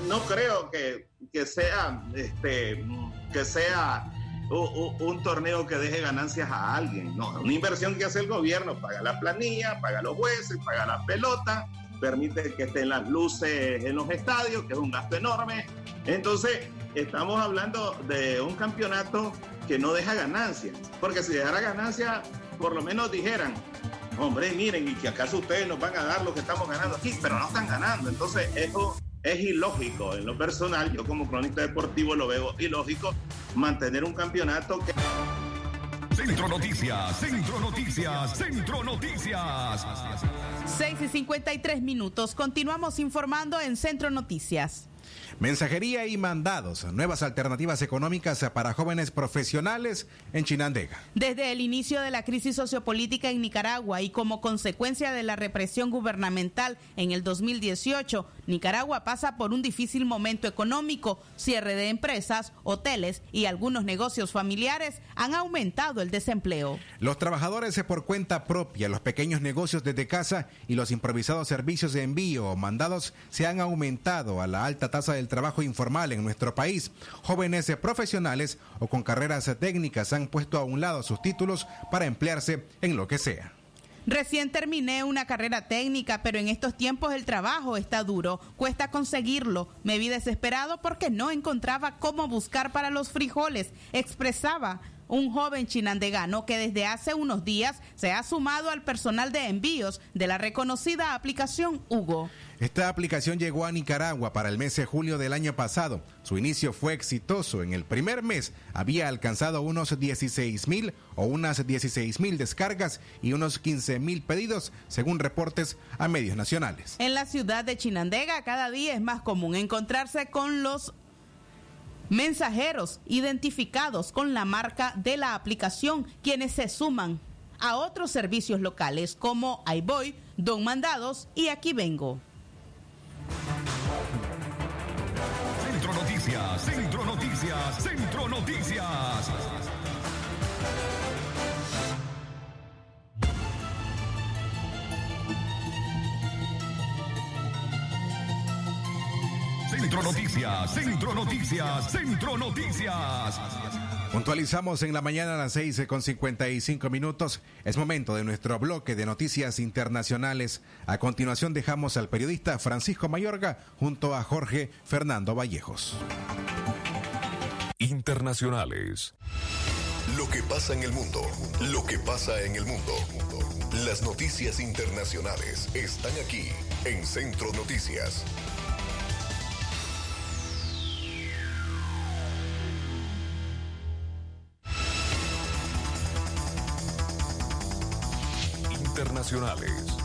no creo que, que sea, este, que sea un, torneo que deje ganancias a alguien. No, una inversión que hace el gobierno, paga la planilla, paga los jueces, paga la pelota, permite que estén las luces en los estadios, que es un gasto enorme. Entonces, estamos hablando de un campeonato que no deja ganancias, porque si dejara ganancias, por lo menos dijeran, hombre, miren, y que acaso ustedes nos van a dar lo que estamos ganando aquí, pero no están ganando. Entonces, eso es ilógico. En lo personal, yo como cronista deportivo lo veo ilógico mantener un campeonato que...
Centro Noticias, Centro Noticias, Centro Noticias.
6 y 53 minutos. Continuamos informando en Centro Noticias.
Mensajería y mandados, nuevas alternativas económicas para jóvenes profesionales en Chinandega.
Desde el inicio de la crisis sociopolítica en Nicaragua y como consecuencia de la represión gubernamental en el 2018, Nicaragua pasa por un difícil momento económico. Cierre de empresas, hoteles y algunos negocios familiares han aumentado el desempleo.
Los trabajadores por cuenta propia, los pequeños negocios desde casa y los improvisados servicios de envío o mandados se han aumentado a la alta tasa del trabajo informal en nuestro país. Jóvenes profesionales o con carreras técnicas han puesto a un lado sus títulos para emplearse en lo que sea.
Recién terminé una carrera técnica, pero en estos tiempos el trabajo está duro, cuesta conseguirlo. Me vi desesperado porque no encontraba cómo buscar para los frijoles, expresaba un joven chinandegano que desde hace unos días se ha sumado al personal de envíos de la reconocida aplicación Hugo.
Esta aplicación llegó a Nicaragua para el mes de julio del año pasado. Su inicio fue exitoso. En el primer mes había alcanzado unos 16 mil o unas 16 mil descargas y unos 15 mil pedidos, según reportes a medios nacionales.
En la ciudad de Chinandega cada día es más común encontrarse con los mensajeros identificados con la marca de la aplicación, quienes se suman a otros servicios locales como iBoy, Don Mandados y Aquí Vengo.
Centro Noticias, Centro Noticias, Centro Noticias. Centro Noticias, Centro Noticias, Centro Noticias.
Puntualizamos en la mañana a las 6 con 55 minutos. Es momento de nuestro bloque de noticias internacionales. A continuación dejamos al periodista Francisco Mayorga junto a Jorge Fernando Vallejos.
Internacionales. Lo que pasa en el mundo. Lo que pasa en el mundo. Las noticias internacionales están aquí en Centro Noticias. Internacionales.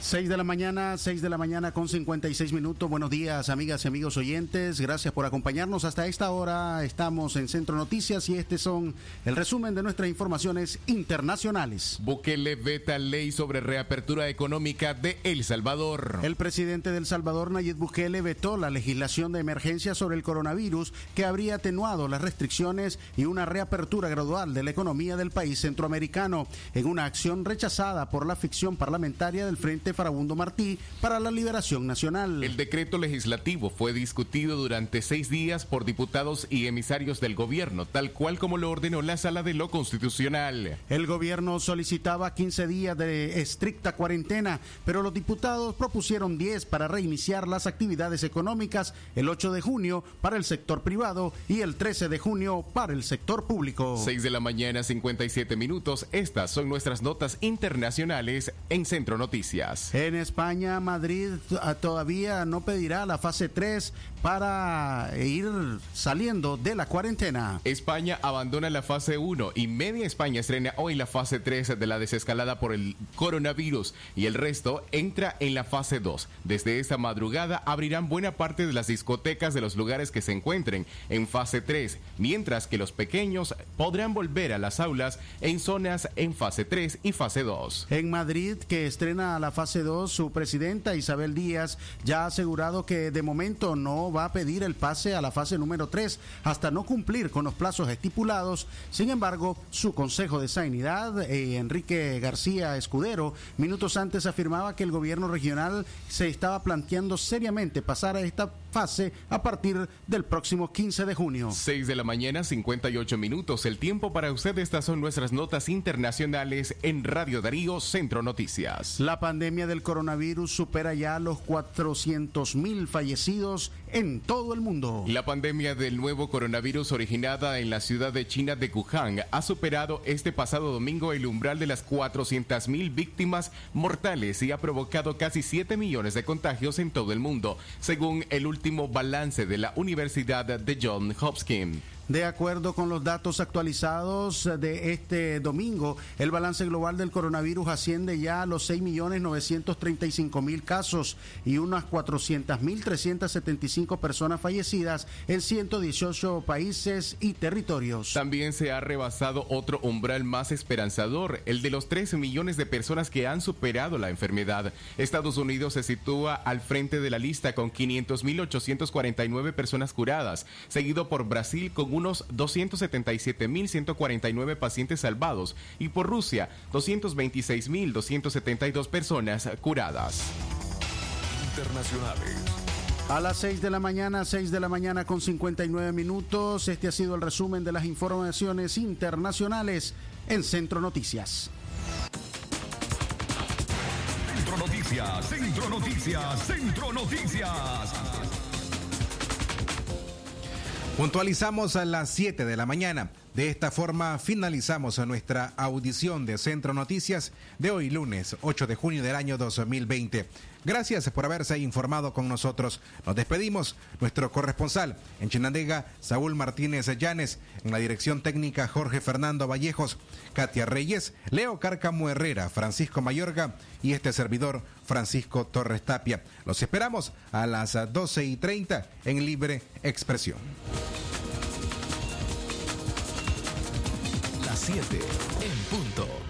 6 de la mañana, 6 de la mañana con 56 minutos. Buenos días, amigas y amigos oyentes. Gracias por acompañarnos hasta esta hora. Estamos en Centro Noticias y este son el resumen de nuestras informaciones internacionales.
Bukele veta ley sobre reapertura económica de El Salvador.
El presidente del Salvador, Nayib Bukele, vetó la legislación de emergencia sobre el coronavirus que habría atenuado las restricciones y una reapertura gradual de la economía del país centroamericano en una acción rechazada por la ficción parlamentaria del Frente Farabundo Martí para la Liberación Nacional.
El decreto legislativo fue discutido durante seis días por diputados y emisarios del gobierno, tal cual como lo ordenó la Sala de lo Constitucional.
El gobierno solicitaba 15 días de estricta cuarentena, pero los diputados propusieron 10 para reiniciar las actividades económicas el 8 de junio para el sector privado y el 13 de junio para el sector público.
6 de la mañana, 57 minutos. Estas son nuestras notas internacionales en Centro Noticias.
En España, Madrid todavía no pedirá la fase 3 para ir saliendo de la cuarentena.
España abandona la fase 1 y media España estrena hoy la fase 3 de la desescalada por el coronavirus y el resto entra en la fase 2. Desde esta madrugada abrirán buena parte de las discotecas de los lugares que se encuentren en fase 3, mientras que los pequeños podrán volver a las aulas en zonas en fase 3 y fase 2.
En Madrid, que estrena la fase 2, su presidenta Isabel Díaz ya ha asegurado que de momento no va a pedir el pase a la fase número 3 hasta no cumplir con los plazos estipulados. Sin embargo, su Consejo de Sanidad, eh, Enrique García Escudero, minutos antes afirmaba que el gobierno regional se estaba planteando seriamente pasar a esta fase a partir del próximo 15 de junio.
6 de la mañana, 58 minutos. El tiempo para usted. Estas son nuestras notas internacionales en Radio Darío Centro Noticias.
La pandemia del coronavirus supera ya los 400 mil fallecidos en todo el mundo.
La pandemia del nuevo coronavirus originada en la ciudad de China de Wuhan ha superado este pasado domingo el umbral de las 400 mil víctimas mortales y ha provocado casi 7 millones de contagios en todo el mundo, según el último balance de la Universidad de John Hopkins.
De acuerdo con los datos actualizados de este domingo, el balance global del coronavirus asciende ya a los 6.935.000 casos y unas 400.375 personas fallecidas en 118 países y territorios.
También se ha rebasado otro umbral más esperanzador, el de los 13 millones de personas que han superado la enfermedad. Estados Unidos se sitúa al frente de la lista con 500.849 personas curadas, seguido por Brasil con unos 277.149 pacientes salvados y por Rusia 226.272 personas curadas.
Internacionales.
A las 6 de la mañana, 6 de la mañana con 59 minutos, este ha sido el resumen de las informaciones internacionales en Centro Noticias.
Centro Noticias, Centro Noticias, Centro Noticias.
Puntualizamos a las 7 de la mañana. De esta forma finalizamos nuestra audición de Centro Noticias de hoy lunes 8 de junio del año 2020. Gracias por haberse informado con nosotros. Nos despedimos. Nuestro corresponsal en Chinandega, Saúl Martínez Llanes, en la dirección técnica Jorge Fernando Vallejos, Katia Reyes, Leo Cárcamo Herrera, Francisco Mayorga y este servidor Francisco Torres Tapia. Los esperamos a las 12 y 30 en Libre Expresión.
Las 7 en punto.